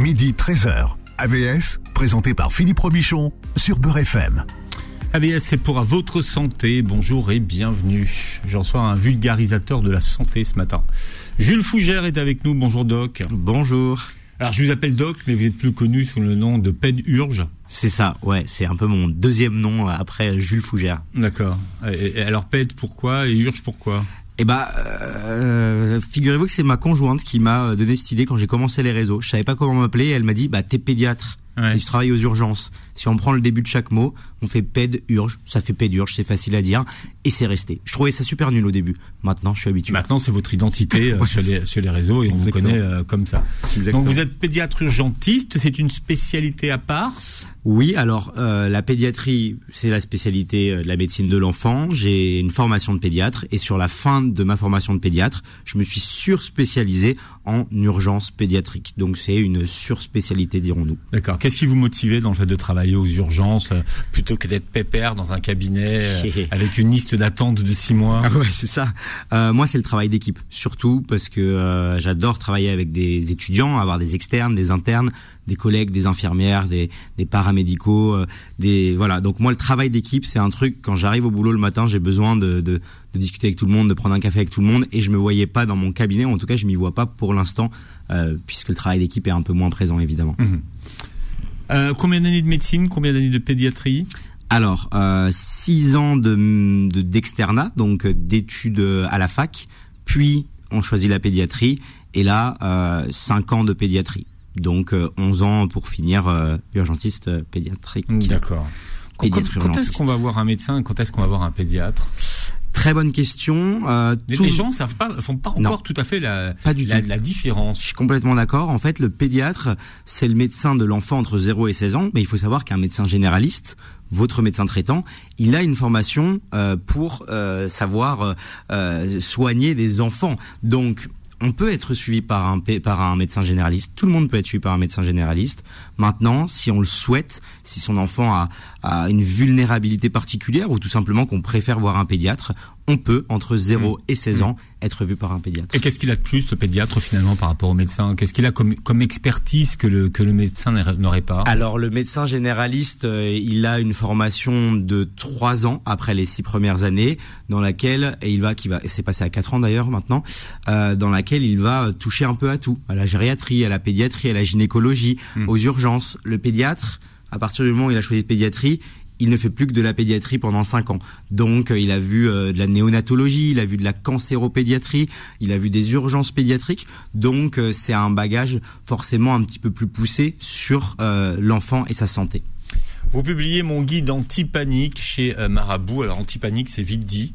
midi 13h. AVS, présenté par Philippe Robichon sur Beurre FM. AVS, c'est pour à votre santé. Bonjour et bienvenue. Je reçois un vulgarisateur de la santé ce matin. Jules Fougère est avec nous. Bonjour Doc. Bonjour. Alors je vous appelle Doc, mais vous êtes plus connu sous le nom de Ped Urge. C'est ça, ouais, c'est un peu mon deuxième nom après Jules Fougère. D'accord. Alors Ped pourquoi et Urge pourquoi? Eh bah, euh, figurez-vous que c'est ma conjointe qui m'a donné cette idée quand j'ai commencé les réseaux. Je savais pas comment m'appeler elle m'a dit, bah t'es pédiatre. Ouais. Et tu travailles aux urgences. Si on prend le début de chaque mot, on fait ped urge, ça fait ped urge, c'est facile à dire et c'est resté. Je trouvais ça super nul au début. Maintenant, je suis habitué. Maintenant, c'est votre identité euh, sur, les, sur les réseaux et on vous connaît euh, comme ça. Exactement. Donc vous êtes pédiatre urgentiste, c'est une spécialité à part? Oui, alors euh, la pédiatrie, c'est la spécialité de la médecine de l'enfant. J'ai une formation de pédiatre et sur la fin de ma formation de pédiatre, je me suis surspécialisé en urgence pédiatrique. Donc c'est une surspécialité, dirons-nous. D'accord. Qu'est-ce qui vous motivait dans le fait de travailler aux urgences euh, plutôt que d'être pépère dans un cabinet euh, avec une liste d'attente de six mois Ah ouais, c'est ça. Euh, moi, c'est le travail d'équipe, surtout parce que euh, j'adore travailler avec des étudiants, avoir des externes, des internes, des collègues, des infirmières, des, des paramédicaux, euh, des voilà. Donc moi, le travail d'équipe, c'est un truc. Quand j'arrive au boulot le matin, j'ai besoin de, de, de discuter avec tout le monde, de prendre un café avec tout le monde, et je me voyais pas dans mon cabinet. ou En tout cas, je m'y vois pas pour l'instant, puisque le travail d'équipe est un peu moins présent, évidemment. Euh, Combien d'années de médecine Combien d'années de pédiatrie? Alors, euh, six ans de de- d'externat, donc euh, d'études euh, à la fac, puis on choisit la pédiatrie, et là, euh, cinq ans de pédiatrie. Donc euh, 11 ans pour finir euh, urgentiste pédiatrique. D'accord. Quand, quand est-ce qu'on va voir un médecin? Quand est-ce qu'on va voir un pédiatre? Très bonne question. Euh, les, tout- les gens savent pas, font pas Non. encore tout à fait la, Pas du la, la Je différence. suis complètement d'accord. En fait, le pédiatre, c'est le médecin de l'enfant entre 0 et 16 ans, mais il faut savoir qu'un médecin généraliste, votre médecin traitant, il a une formation euh, pour euh, savoir euh, euh, soigner des enfants. Donc, on peut être suivi par un, par un médecin généraliste. Tout le monde peut être suivi par un médecin généraliste. Maintenant, si on le souhaite, si son enfant a, a une vulnérabilité particulière ou tout simplement qu'on préfère voir un pédiatre, on peut, entre 0 et 16 ans, être vu par un pédiatre. Et qu'est-ce qu'il a de plus, le pédiatre, finalement, par rapport au médecin? Qu'est-ce qu'il a comme, comme expertise que le, que le médecin n'aurait- pas? Alors le médecin généraliste, euh, il a une formation de trois ans après les six premières années, dans laquelle et il va, qui va, c'est passé à quatre ans d'ailleurs maintenant, euh, dans laquelle il va toucher un peu à tout, à la gériatrie, à la pédiatrie, à la gynécologie, Mm. aux urgences. Le pédiatre, à partir du moment où il a choisi pédiatrie, il ne fait plus que de la pédiatrie pendant cinq ans. Donc, euh, il a vu euh, de la néonatologie, il a vu de la cancéropédiatrie, il a vu des urgences pédiatriques. Donc, euh, c'est un bagage forcément un petit peu plus poussé sur l'enfant et sa santé. Vous publiez mon guide anti-panique chez Marabout. Alors, anti-panique, c'est vite dit.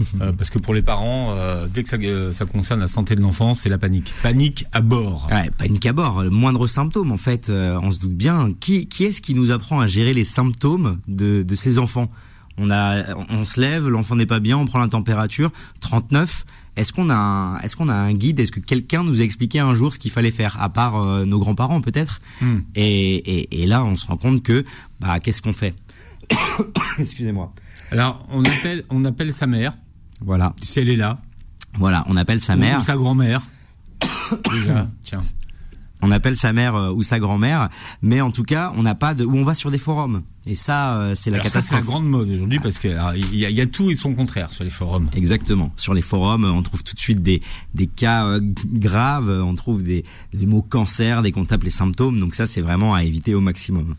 Euh, parce que pour les parents, euh, dès que ça, euh, ça concerne la santé de l'enfant, c'est la panique. Panique à bord. Ouais, panique à bord, le moindre symptôme en fait, on se doute bien. Qui, qui est-ce qui nous apprend à gérer les symptômes de, de ces enfants? On, a, on se lève, l'enfant n'est pas bien, on prend la température, 39. Est-ce qu'on a, un, est-ce qu'on a un guide? Est-ce que quelqu'un nous a expliqué un jour ce qu'il fallait faire, à part euh, nos grands-parents peut-être? Hmm. et, et, et là, on se rend compte que, bah, qu'est-ce qu'on fait? Excusez-moi. Alors, on appelle, on appelle sa mère, Voilà, si elle est là. voilà, on appelle sa ou mère. sa grand-mère. Déjà, tiens. on appelle sa mère euh, ou sa grand-mère, mais en tout cas, on n'a pas de, ou on va sur des forums. Et ça, euh, c'est la Alors ça, c'est la catastrophe. grande mode aujourd'hui parce que il y, a, il y a tout et son contraire sur les forums. Exactement. Sur les forums, on trouve tout de suite des, des cas euh, graves, on trouve des, des mots cancer dès qu'on tape les symptômes, donc ça, c'est vraiment à éviter au maximum.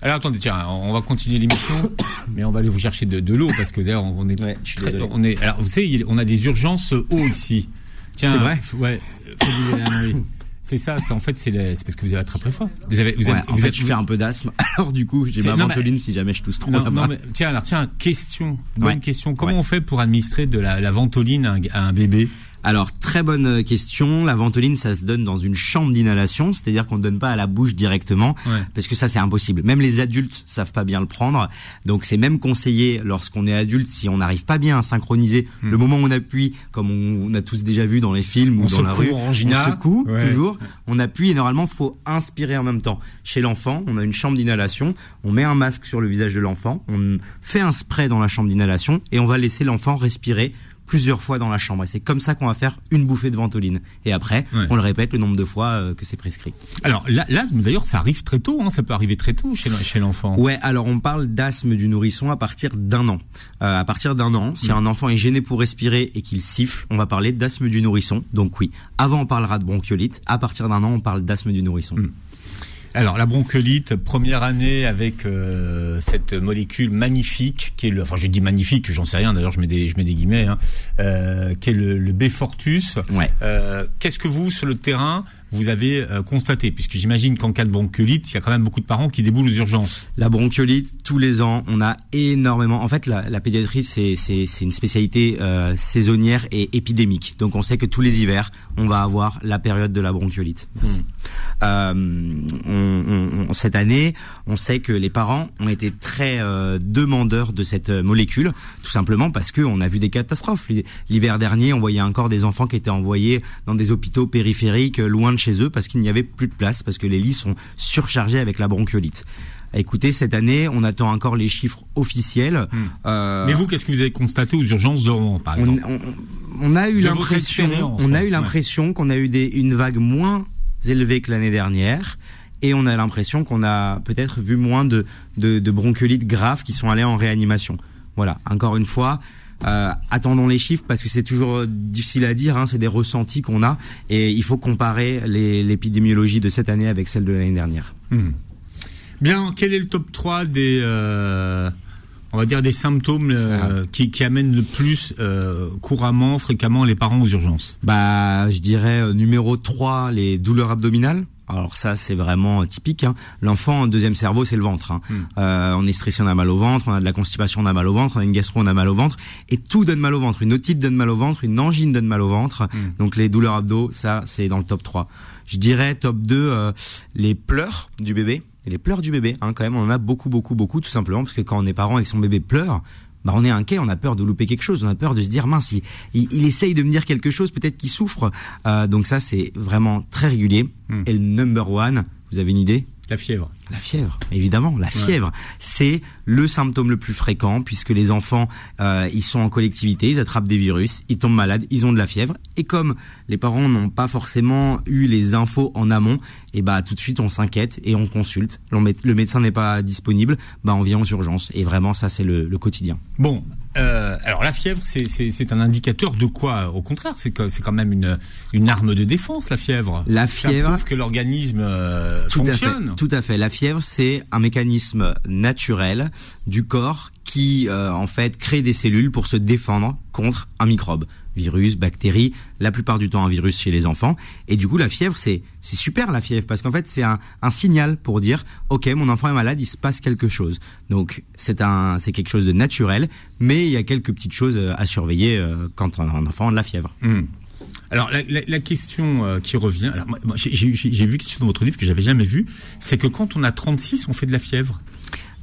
Alors attendez, tiens, on va continuer l'émission, mais on va aller vous chercher de, de l'eau parce que d'ailleurs on est, Ouais, très- on est, alors vous savez, on a des urgences eau ici. Tiens, C'est vrai Ouais, faut. C'est ça, c'est en fait c'est parce que vous avez attrapé froid. Vous avez, vous Ouais, êtes, en vous fait, êtes- je fais un peu d'asthme, alors du coup, j'ai ma mais- ventoline si jamais je tousse trop non, non, mais tiens, alors tiens, question, bonne Ouais. question. Comment on fait pour administrer de la, la ventoline à un, à un bébé? Alors, très bonne euh, question. La ventoline, ça se donne dans une chambre d'inhalation, c'est-à-dire qu'on ne donne pas à la bouche directement, Ouais. parce que ça, c'est impossible. Même les adultes savent pas bien le prendre. Donc, c'est même conseillé lorsqu'on est adulte, si on n'arrive pas bien à synchroniser le moment où on appuie, comme on, on a tous déjà vu dans les films On ou dans la rue, on secoue Ouais. toujours. On appuie et normalement, faut inspirer en même temps. Chez l'enfant, on a une chambre d'inhalation, on met un masque sur le visage de l'enfant, on fait un spray dans la chambre d'inhalation et on va laisser l'enfant respirer plusieurs fois dans la chambre. Et c'est comme ça qu'on va faire une bouffée de ventoline. Et après, Ouais. on le répète le nombre de fois euh, que c'est prescrit. Alors la- l'asthme d'ailleurs ça arrive très tôt, hein, ça peut arriver très tôt chez, chez l'enfant. Ouais, alors on parle d'asthme du nourrisson à partir d'un an. Euh, à partir d'un an, si un enfant est gêné pour respirer et qu'il siffle, on va parler d'asthme du nourrisson. Donc oui, avant on parlera de bronchiolite, à partir d'un an on parle d'asthme du nourrisson. Alors la bronchiolite, première année avec euh, cette molécule magnifique qui est le, enfin je dis magnifique, j'en sais rien d'ailleurs, je mets des je mets des guillemets, hein, euh, qui est le, le B-Fortus. Ouais. Euh, Qu'est-ce que vous sur le terrain vous avez euh, constaté Puisque j'imagine qu'en cas de bronchiolite, il y a quand même beaucoup de parents qui déboulent aux urgences. La bronchiolite, tous les ans, on a énormément. En fait, la, la pédiatrie, c'est une spécialité euh, saisonnière et épidémique. Donc, on sait que tous les hivers, on va avoir la période de la bronchiolite. Merci. Euh, on- on- on- cette année, on sait que les parents ont été très euh, demandeurs de cette molécule, tout simplement parce que on a vu des catastrophes. L'hiver dernier, on voyait encore des enfants qui étaient envoyés dans des hôpitaux périphériques, loin de chez eux, parce qu'il n'y avait plus de place, parce que les lits sont surchargés avec la bronchiolite. Écoutez, cette année, on attend encore les chiffres officiels. Euh, Mais vous, qu'est-ce que vous avez constaté aux urgences de Rouen, par on, exemple on- on a eu l'impression, on a ouais. eu l'impression qu'on a eu des, une vague moins élevée que l'année dernière, et on a l'impression qu'on a peut-être vu moins de, de, de bronchiolites graves qui sont allés en réanimation. Voilà. Encore une fois. Euh, attendons les chiffres parce que c'est toujours euh, difficile à dire, hein, c'est des ressentis qu'on a et il faut comparer l'épidémiologie de cette année avec celle de l'année dernière. Hmm. Bien, quel est le top 3 des, euh, on va dire des symptômes euh, qui, qui amènent le plus euh, couramment, fréquemment les parents aux urgences? Bah, je dirais numéro 3, les douleurs abdominales. Alors ça, c'est vraiment typique. hein. L'enfant, deuxième cerveau, c'est le ventre. hein. Euh, on est stressé, on a mal au ventre, on a de la constipation, on a mal au ventre, on a une gastro, on a mal au ventre, et tout donne mal au ventre. Une otite donne mal au ventre, une angine donne mal au ventre. Donc les douleurs abdos, ça, c'est dans le top 3. Je dirais top 2, euh, les pleurs du bébé. Et les pleurs du bébé, hein, quand même, on en a beaucoup, beaucoup, beaucoup, tout simplement, parce que quand on est parent et que son bébé pleure, bah on est inquiet, on a peur de louper quelque chose, on a peur de se dire mince, il, il, il essaye de me dire quelque chose, peut-être qu'il souffre. Euh, donc ça, c'est vraiment très régulier. Hmm. Et le number one, vous avez une idée? La fièvre. la fièvre, évidemment, la fièvre, c'est le symptôme le plus fréquent puisque les enfants, euh, ils sont en collectivité, ils attrapent des virus, ils tombent malades, ils ont de la fièvre et comme les parents n'ont pas forcément eu les infos en amont, et bah tout de suite on s'inquiète et on consulte. Le médecin n'est pas disponible, bah on vient aux urgences et vraiment ça c'est le, le quotidien. Bon, euh, alors la fièvre, c'est- un indicateur de quoi Au contraire, c'est quand même une, une arme de défense, la fièvre. La Ça fièvre, prouve que l'organisme euh, à fonctionne. fait. Tout à fait. La fièvre, c'est un mécanisme naturel du corps qui, euh, en fait, crée des cellules pour se défendre contre un microbe, virus, bactérie, la plupart du temps un virus chez les enfants. Et du coup, la fièvre, c'est c'est super la fièvre parce qu'en fait, c'est un, un signal pour dire, ok, mon enfant est malade, il se passe quelque chose. Donc, c'est un c'est quelque chose de naturel, mais il y a quelques petites choses euh, à surveiller euh, quand un enfant a de la fièvre. Hmm. Alors la, la- la question euh, qui revient, alors moi, moi, j'ai j'ai- j'ai vu quelque chose dans votre livre que j'avais jamais vu, c'est que quand on a 36, on fait de la fièvre.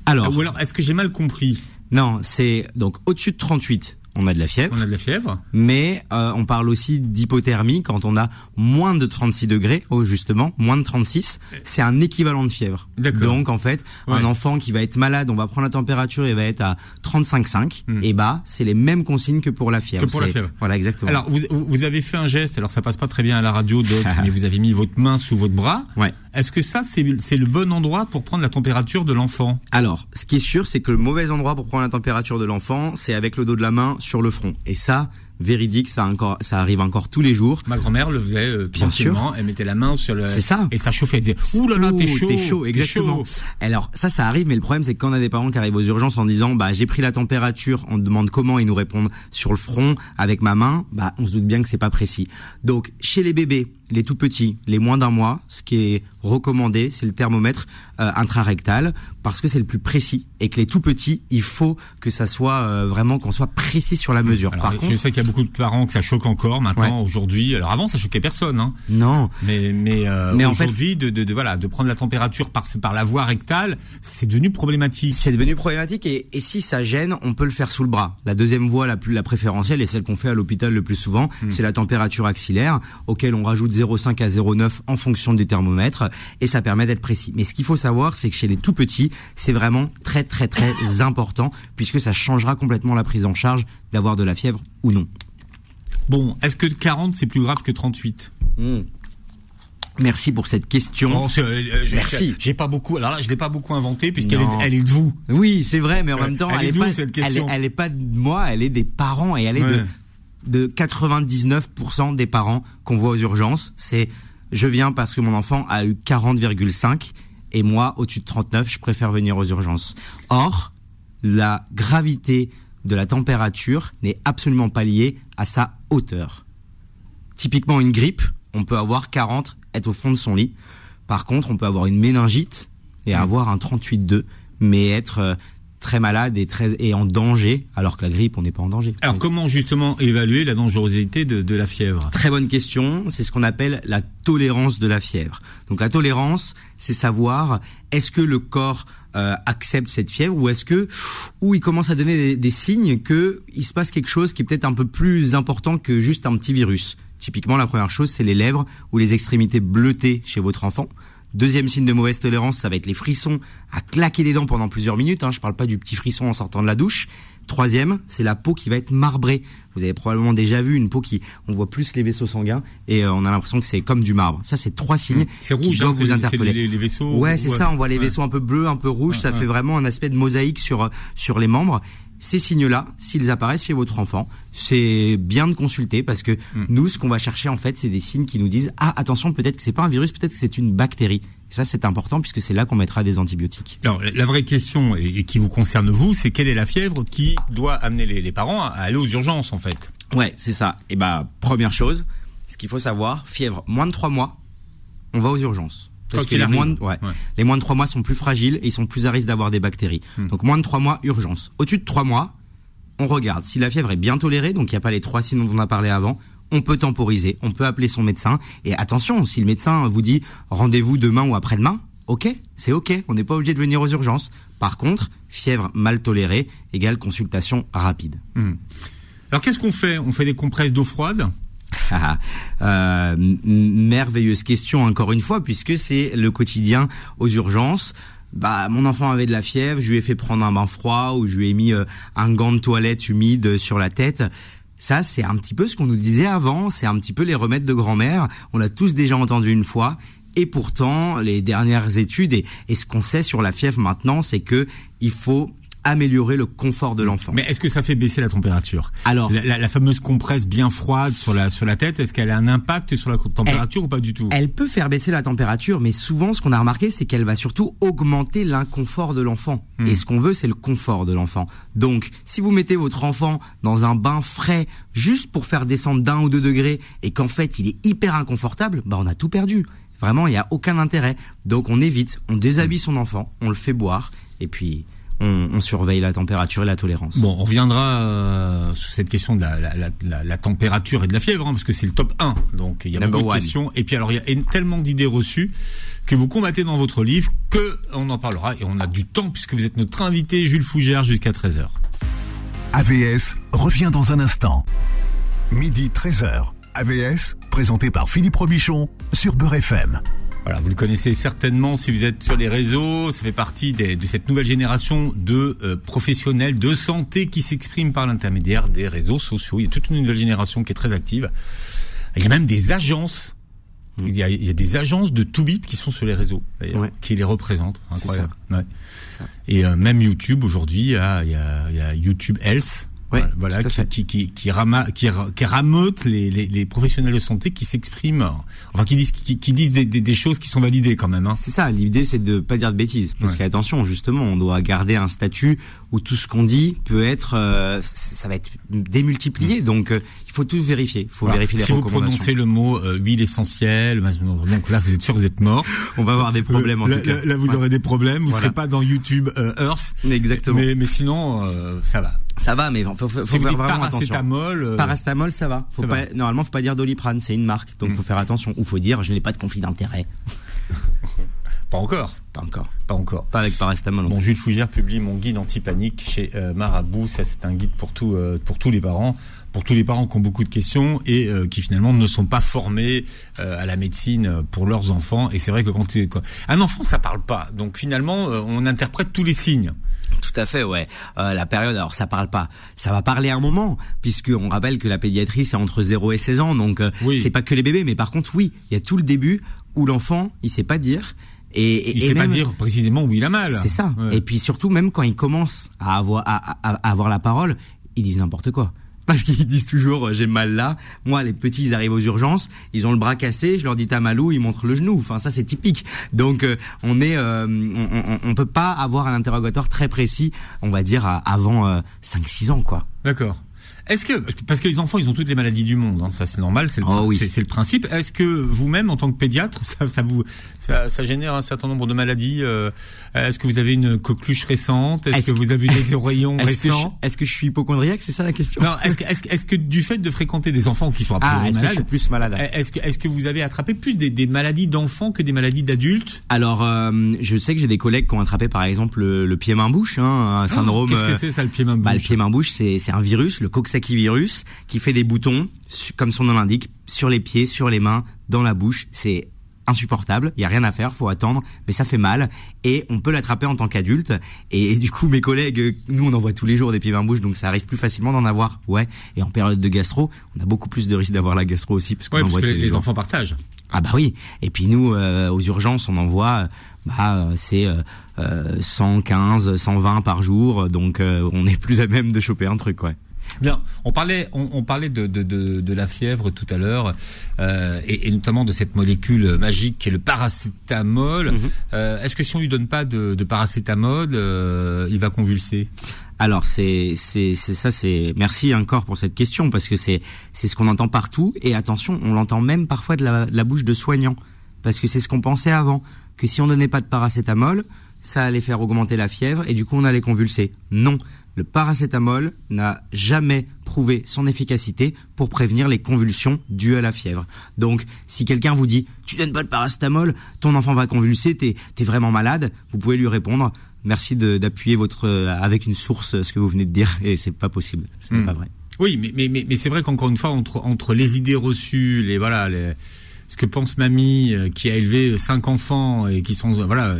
Alors, Ou alors est-ce que j'ai mal compris? Non, c'est donc au-dessus de 38, on a de la fièvre. On a de la fièvre mais euh, on parle aussi d'hypothermie quand on a moins de 36 degrés, oh justement, moins de 36, c'est un équivalent de fièvre. D'accord. Donc en fait, un enfant qui va être malade, on va prendre la température et va être à 35,5, Hmm. et bah c'est les mêmes consignes que pour la fièvre. Que pour la fièvre. Voilà, exactement. Alors vous, vous vous avez fait un geste, alors ça passe pas très bien à la radio, Doc, mais vous avez mis votre main sous votre bras. Ouais. Est-ce que ça c'est le bon endroit pour prendre la température de l'enfant? Alors, ce qui est sûr, c'est que le mauvais endroit pour prendre la température de l'enfant, c'est avec le dos de la main sur le front. Et ça, véridique, ça, encore, ça arrive encore tous les jours. Ma grand-mère le faisait euh, Bien tranquillement, elle mettait la main sur le C'est ça. et ça chauffait, elle disait "Ouh là là, t'es chaud, T'es chaud, exactement. chaud. Alors ça, ça arrive, mais le problème, c'est que quand on a des parents qui arrivent aux urgences en disant, bah j'ai pris la température, on demande comment, ils nous répondent sur le front avec ma main, bah on se doute bien que c'est pas précis. Donc chez les bébés, les tout petits, les moins d'un mois, ce qui est recommandé, c'est le thermomètre euh, intrarectal parce que c'est le plus précis et que les tout petits, il faut que ça soit euh, vraiment qu'on soit précis sur la mesure. Alors, Par je contre, sais qu'il y a beaucoup de parents que ça choque encore maintenant aujourd'hui. Alors avant ça choquait personne hein. non, Mais mais, euh, Mais en fait, aujourd'hui de, de, de voilà de prendre la température par par la voie rectale, c'est devenu problématique. C'est devenu problématique et, et si ça gêne, on peut le faire sous le bras. La deuxième voie la plus la préférentielle et celle qu'on fait à l'hôpital le plus souvent, c'est la température axillaire auquel on rajoute 0,5 à 0,9 en fonction du thermomètre et ça permet d'être précis. Mais ce qu'il faut savoir, c'est que chez les tout petits, c'est vraiment très très très important puisque ça changera complètement la prise en charge d'avoir de la fièvre ou non. Bon, est-ce que 40 c'est plus grave que 38 Hmm. Merci pour cette question. C'est, euh, je- Merci. J'ai pas beaucoup. Alors là, je l'ai pas beaucoup inventé puisqu'elle est, elle est de vous. Oui, c'est vrai, mais en même temps, Elle elle, est est d'où, pas, cette elle, est, question elle est pas de moi, elle est des parents et elle est Ouais. de, de 99% des parents qu'on voit aux urgences. C'est, je viens parce que mon enfant a eu 40,5 et moi, au-dessus de 39, je préfère venir aux urgences. Or, la gravité de la température n'est absolument pas liée à sa hauteur. Typiquement, une grippe, on peut avoir 40, être au fond de son lit. Par contre, on peut avoir une méningite et avoir un 38,2, mais être euh, très malade et très et en danger, alors que la grippe, on n'est pas en danger. Alors comment justement évaluer la dangerosité de, de la fièvre? Très bonne question. C'est ce qu'on appelle la tolérance de la fièvre. Donc la tolérance, c'est savoir est-ce que le corps euh, accepte cette fièvre ou est-ce que ou il commence à donner des, des signes que il se passe quelque chose qui est peut-être un peu plus important que juste un petit virus. Typiquement, la première chose, c'est les lèvres ou les extrémités bleutées chez votre enfant. Deuxième signe de mauvaise tolérance, ça va être les frissons à claquer des dents pendant plusieurs minutes. Hein. Je parle pas du petit frisson en sortant de la douche. Troisième, c'est la peau qui va être marbrée. Vous avez probablement déjà vu une peau qui, on voit plus les vaisseaux sanguins et euh, on a l'impression que c'est comme du marbre. Ça, c'est trois signes C'est qui rouge, hein, doivent c'est vous c'est interpeller. les, les vaisseaux. Ouais, c'est ça. On voit les Ouais. vaisseaux un peu bleus, un peu rouges. ça fait vraiment un aspect de mosaïque sur sur les membres. Ces signes-là, s'ils apparaissent chez votre enfant, c'est bien de consulter parce que Hmm. nous, ce qu'on va chercher en fait, c'est des signes qui nous disent ah attention, peut-être que c'est pas un virus, peut-être que c'est une bactérie. Et ça, c'est important puisque c'est là qu'on mettra des antibiotiques. Alors, la vraie question, et, qui vous concerne vous, c'est quelle est la fièvre qui doit amener les, les parents à aller aux urgences, en fait? Ouais, c'est ça. Et bah première chose, ce qu'il faut savoir, fièvre moins de trois mois, on va aux urgences. Parce que les moins, de, ouais, Ouais. les moins de trois mois sont plus fragiles et ils sont plus à risque d'avoir des bactéries. Hmm. Donc moins de trois mois, urgence. Au-dessus de trois mois, on regarde. Si la fièvre est bien tolérée, donc il n'y a pas les trois signes dont on a parlé avant, on peut temporiser, on peut appeler son médecin. Et attention, si le médecin vous dit rendez-vous demain ou après-demain, ok, c'est ok, on n'est pas obligé de venir aux urgences. Par contre, fièvre mal tolérée égale consultation rapide. Hmm. Alors, qu'est-ce qu'on fait? On fait des compresses d'eau froide euh, merveilleuse question encore une fois puisque c'est le quotidien aux urgences. Bah, mon enfant avait de la fièvre, je lui ai fait prendre un bain froid ou je lui ai mis euh, un gant de toilette humide sur la tête. Ça, c'est un petit peu ce qu'on nous disait avant, c'est un petit peu les remèdes de grand-mère. On l'a tous déjà entendu une fois. Et pourtant, les dernières études et, et ce qu'on sait sur la fièvre maintenant, c'est que il faut améliorer le confort de l'enfant. Mais est-ce que ça fait baisser la température? Alors, la, la- la fameuse compresse bien froide sur la, sur la tête, est-ce qu'elle a un impact sur la température ou pas du tout? Elle peut faire baisser la température, mais souvent, ce qu'on a remarqué, c'est qu'elle va surtout augmenter l'inconfort de l'enfant. Hmm. Et ce qu'on veut, c'est le confort de l'enfant. Donc, si vous mettez votre enfant dans un bain frais, juste pour faire descendre d'un ou deux degrés, et qu'en fait, il est hyper inconfortable, bah, on a tout perdu. Vraiment, il n'y a aucun intérêt. Donc, on évite, on déshabille son enfant, on le fait boire, et puis, on, on surveille la température et la tolérance. Bon, on reviendra euh, sur cette question de la, la, la, la- la température et de la fièvre, hein, parce que c'est le top 1. Donc il y a Number beaucoup de questions. Et puis alors il y a tellement d'idées reçues que vous combattez dans votre livre que on en parlera et on a du temps puisque vous êtes notre invité Jules Fougère jusqu'à 13h. AVS revient dans un instant. Midi 13h. AVS, présenté par Philippe Robichon sur Beurre FM. Voilà, vous le connaissez certainement si vous êtes sur les réseaux. Ça fait partie des- de cette nouvelle génération de euh, professionnels de santé qui s'expriment par l'intermédiaire des réseaux sociaux. Il y a toute une nouvelle génération qui est très active. Il y a même des agences. Il y a, il y a des agences de tout bip qui sont sur les réseaux, Ouais. qui les représentent. Incroyable. Ouais. C'est ça. Et euh, même YouTube aujourd'hui, il y a, il il y a YouTube Health. Ouais, voilà, qui, qui, qui, qui, rama- qui, ra- qui rameute les, les, les professionnels de santé qui s'expriment, enfin qui disent, qui, qui disent des, des, des choses qui sont validées quand même. Hein. C'est ça, l'idée c'est de pas dire de bêtises. Parce Ouais. qu'attention, justement, on doit garder un statut où tout ce qu'on dit peut être, euh, ça va être démultiplié. Donc euh, il faut tout vérifier. Il faut Voilà. vérifier les si vous recommandations. prononcez le mot euh, huile essentielle, donc là vous êtes sûr vous êtes mort. On va avoir des problèmes en là, tout cas. là, là, vous Ouais. aurez des problèmes. Vous Voilà. serez pas dans YouTube Earth, Exactement. mais, mais sinon ça va. Ça va, mais faut, faut, faut faire vraiment attention. paracétamol, euh, Paracétamol, ça va. Faut ça pas, Normalement, faut pas dire doliprane, c'est une marque, donc Mm. faut faire attention. Ou faut dire, je n'ai pas de conflit d'intérêt. pas encore, Pas encore. pas encore. Pas avec paracétamol. Bon, Jules Fougère publie mon guide anti-panique chez euh, Marabout. Ça, c'est un guide pour tout, euh, pour tous les parents, pour tous les parents qui ont beaucoup de questions et euh, qui finalement ne sont pas formés euh, à la médecine pour leurs enfants. Et c'est vrai que quand, quand- un enfant, ça parle pas, donc finalement, euh, on interprète tous les signes. Tout à fait, ouais. Euh, la période, alors ça parle pas, ça va parler à un moment, puisque on rappelle que la pédiatrie c'est entre 0 et 16 ans, donc euh, Oui. c'est pas que les bébés, mais par contre oui, il y a tout le début où l'enfant il sait pas dire et, et- Il et sait pas dire précisément où il a mal. C'est ça. Ouais. Et puis surtout, même quand ils commencent à avoir, à, à- à avoir la parole, ils disent n'importe quoi. Parce qu'ils disent toujours euh, j'ai mal là. Moi, les petits, ils arrivent aux urgences, ils ont le bras cassé. Je leur dis t'as mal où? Ils montrent le genou. Enfin, ça c'est typique. Donc, euh, on est, euh, on, on, peut pas avoir un interrogatoire très précis, on va dire avant euh, 5-6 ans, quoi. D'accord. Est-ce que parce que les enfants ils ont toutes les maladies du monde, hein, ça c'est normal, c'est le, Oh oui. c'est- le principe. Est-ce que vous-même en tant que pédiatre, ça, ça vous ça, ça génère un certain nombre de maladies euh, Est-ce que vous avez une coqueluche récente? Est-ce que, que- vous avez des oreillons récents? est-ce que je suis hypochondriaque? C'est ça la question Non, est-ce que, que- est-ce que du fait de fréquenter des enfants qui sont Ah, est-ce que je malades, suis plus malade? est-ce que est-ce que vous avez attrapé plus des, des maladies d'enfants que des maladies d'adultes? Alors, euh, je sais que j'ai des collègues qui ont attrapé, par exemple, le, le pied-main-bouche, hein, un syndrome. Qu'est-ce que euh, c'est ça le pied main Bah, le bouche? pied-main-bouche, c'est c'est un virus, le Coxsackie virus, qui fait des boutons, comme son nom l'indique, sur les pieds, sur les mains, dans la bouche. C'est insupportable, il y a rien à faire, faut attendre, mais ça fait mal et on peut l'attraper en tant qu'adulte. Et, et du coup, mes collègues, nous on en voit tous les jours des pieds-mains-bouche, donc ça arrive plus facilement d'en avoir. Ouais. Et en période de gastro, on a beaucoup plus de risques d'avoir la gastro aussi, parce Ouais, parce voit que les, enfants partagent. Ah bah oui. Et puis nous, euh, aux urgences, on en voit, euh, bah, euh, c'est euh, euh, 115, 120 par jour, donc euh, on est plus à même de choper un truc, ouais. Bien, on parlait, on, on parlait de, de, de, de la fièvre tout à l'heure, euh, et, et notamment de cette molécule magique qui est le paracétamol. Mhm. Euh, Est-ce que si on lui donne pas de, paracétamol, euh, il va convulser? Alors c'est c'est ça c'est merci encore pour cette question parce que c'est c'est ce qu'on entend partout et attention on l'entend même parfois de la, de la bouche de soignants parce que c'est ce qu'on pensait avant que si on donnait pas de paracétamol ça allait faire augmenter la fièvre et du coup on allait convulser. Non, le paracétamol n'a jamais prouvé son efficacité pour prévenir les convulsions dues à la fièvre. Donc, si quelqu'un vous dit tu donnes pas de paracétamol, ton enfant va convulser, t'es es vraiment malade, vous pouvez lui répondre merci d'appuyer votre euh, avec une source ce que vous venez de dire et c'est pas possible, ce n'est Hmm. pas vrai. Oui, mais, mais, mais, mais c'est vrai qu'encore une fois, entre, entre les idées reçues, les voilà, les, ce que pense mamie euh, qui a élevé cinq enfants et qui sont voilà,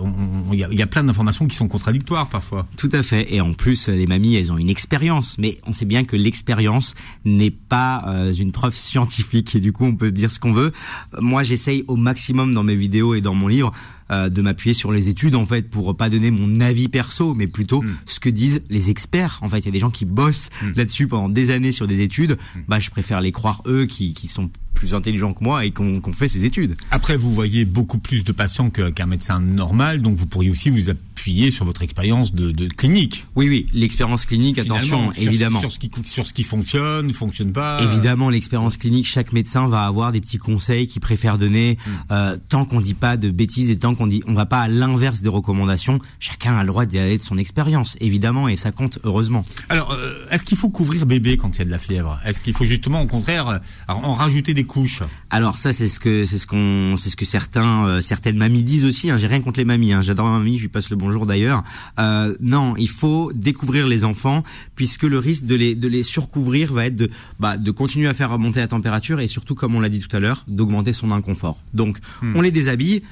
on- on- il y, a, il y a plein d'informations qui sont contradictoires parfois. Tout à fait. Et en plus, les mamies, elles ont une expérience. Mais on sait bien que l'expérience n'est pas euh, une preuve scientifique. Et du coup, on peut dire ce qu'on veut. Euh, Moi, j'essaye au maximum dans mes vidéos et dans mon livre euh, de m'appuyer sur les études, en fait, pour pas donner mon avis perso, mais plutôt Mm. ce que disent les experts. En fait, il y a des gens qui bossent Mm. là-dessus pendant des années sur des études. Bah, je préfère les croire eux, qui, qui sont plus intelligents que moi et qu'on fait ces études. Après, vous voyez beaucoup plus de patients qu'un médecin normal, donc vous pourriez aussi vous appuyer sur votre expérience de, de clinique. Oui, oui, l'expérience clinique, Finalement, attention, sur- évidemment. Sur, ce qui, sur ce qui fonctionne, ne fonctionne pas. Évidemment, l'expérience clinique, chaque médecin va avoir des petits conseils qu'il préfère donner. Hmm. Euh, tant qu'on dit pas de bêtises et tant qu'on dit, on va pas à l'inverse des recommandations. Chacun a le droit d'y aller de son expérience, évidemment, et ça compte heureusement. Alors, euh, est-ce qu'il faut couvrir bébé quand il y a de la fièvre? Est-ce qu'il faut justement, au contraire, euh, en rajouter des couches Alors ça, c'est ce que c'est ce qu'on c'est ce que certains euh, certaines mamies disent aussi. Hein. J'ai rien contre les mamies. Hein. J'adore ma mamie. Je lui passe le bonjour d'ailleurs. Euh, non, il faut découvrir les enfants puisque le risque de les de les surcouvrir va être de bah de continuer à faire remonter la température et surtout, comme on l'a dit tout à l'heure, d'augmenter son inconfort. Donc, Hmm. on les déshabille.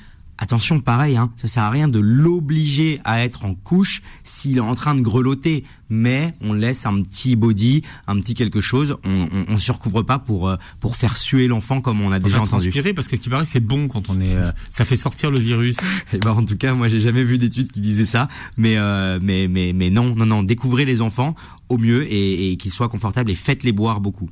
Attention, pareil, hein, ça sert à rien de l'obliger à être en couche s'il est en train de grelotter, mais on laisse un petit body, un petit quelque chose. On, on, on surcouvre pas pour euh, pour faire suer l'enfant comme on a déjà Faire entendu. transpirer, parce que ce qui paraît, c'est bon quand on est... euh, ça fait sortir le virus. Et ben en tout cas, moi j'ai jamais vu d'études qui disaient ça, mais euh, mais mais mais non non non, découvrez les enfants au mieux et, et qu'ils soient confortables et faites-les boire beaucoup.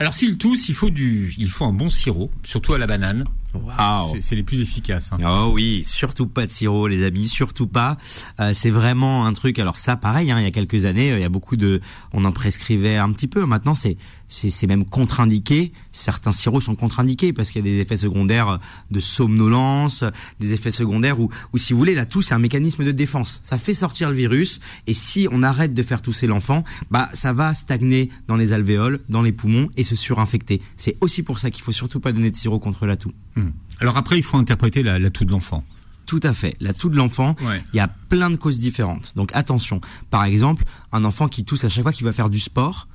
Alors, s'il tousse, il faut du, il faut un bon sirop, surtout à la banane. Waouh. C'est- les plus efficaces. hein. Oh oui, surtout pas de sirop, les amis, surtout pas. Euh, c'est vraiment un truc. Alors ça, pareil, hein, il y a quelques années, euh, il y a beaucoup de, on en prescrivait un petit peu. Maintenant, c'est c'est c'est même contre-indiqué. Certains sirops sont contre-indiqués parce qu'il y a des effets secondaires de somnolence, des effets secondaires où, ou si vous voulez, la toux c'est un mécanisme de défense. Ça fait sortir le virus et si on arrête de faire tousser l'enfant, bah ça va stagner dans les alvéoles, dans les poumons et se surinfecter. C'est aussi pour ça qu'il faut surtout pas donner de sirop contre la toux. Alors après, il faut interpréter la, la toux de l'enfant. Tout à fait. La toux de l'enfant, Ouais. il y a plein de causes différentes. Donc attention. Par exemple, un enfant qui tousse à chaque fois qu'il va faire du sport,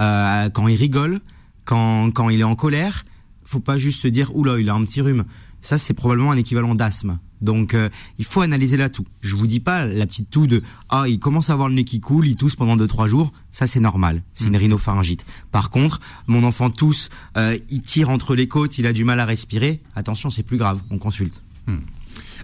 euh, quand il rigole, quand, quand il est en colère, faut pas juste se dire oula, il a un petit rhume. Ça, c'est probablement un équivalent d'asthme. Donc euh, il faut analyser la toux. Je vous dis pas la petite toux de ah il commence à avoir le nez qui coule, il tousse pendant deux trois jours, ça c'est normal, c'est une mm. rhinopharyngite. Par contre, mon enfant tousse, euh, il tire entre les côtes, il a du mal à respirer, attention c'est plus grave, on consulte. Mm.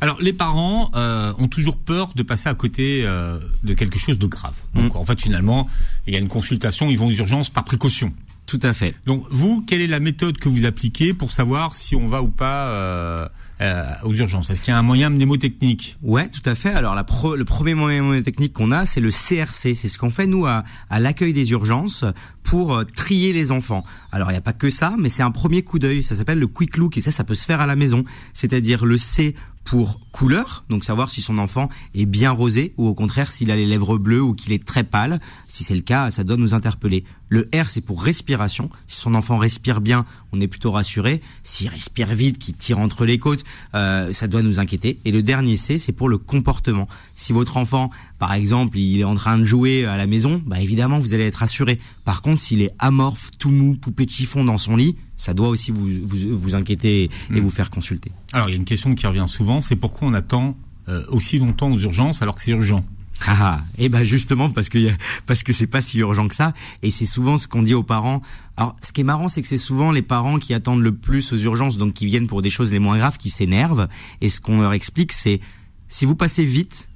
Alors les parents euh, ont toujours peur de passer à côté de quelque chose de grave. Donc mm. en fait finalement il y a une consultation, ils vont aux urgences par précaution. Tout à fait. Donc vous, quelle est la méthode que vous appliquez pour savoir si on va ou pas euh, aux urgences Est-ce qu'il y a un moyen mnémotechnique Ouais, tout à fait. Alors le premier moyen mnémotechnique qu'on a, c'est le CRC. C'est ce qu'on fait nous à, à l'accueil des urgences pour euh, trier les enfants. Alors il n'y a pas que ça, mais c'est un premier coup d'œil. Ça s'appelle le quick look et ça, ça peut se faire à la maison. C'est-à-dire le C pour couleur, donc savoir si son enfant est bien rosé ou au contraire s'il a les lèvres bleues ou qu'il est très pâle. Si c'est le cas, ça doit nous interpeller. Le R, c'est pour respiration. Si son enfant respire bien, on est plutôt rassuré. S'il respire vite, qu'il tire entre les côtes, euh, ça doit nous inquiéter. Et le dernier C, c'est pour le comportement. Si votre enfant, par exemple, il est en train de jouer à la maison, bah évidemment, vous allez être rassuré. Par contre, s'il est amorphe, tout mou, poupée de chiffon dans son lit, ça doit aussi vous, vous, inquiéter et hmm. vous faire consulter. Alors, il y a une question qui revient souvent, c'est pourquoi on attend euh, aussi longtemps aux urgences alors que c'est urgent? Ah, ah, et eh ben justement parce que parce que c'est pas si urgent que ça et c'est souvent ce qu'on dit aux parents. Alors ce qui est marrant c'est que c'est souvent les parents qui attendent le plus aux urgences donc qui viennent pour des choses les moins graves qui s'énervent et ce qu'on leur explique c'est si vous passez vite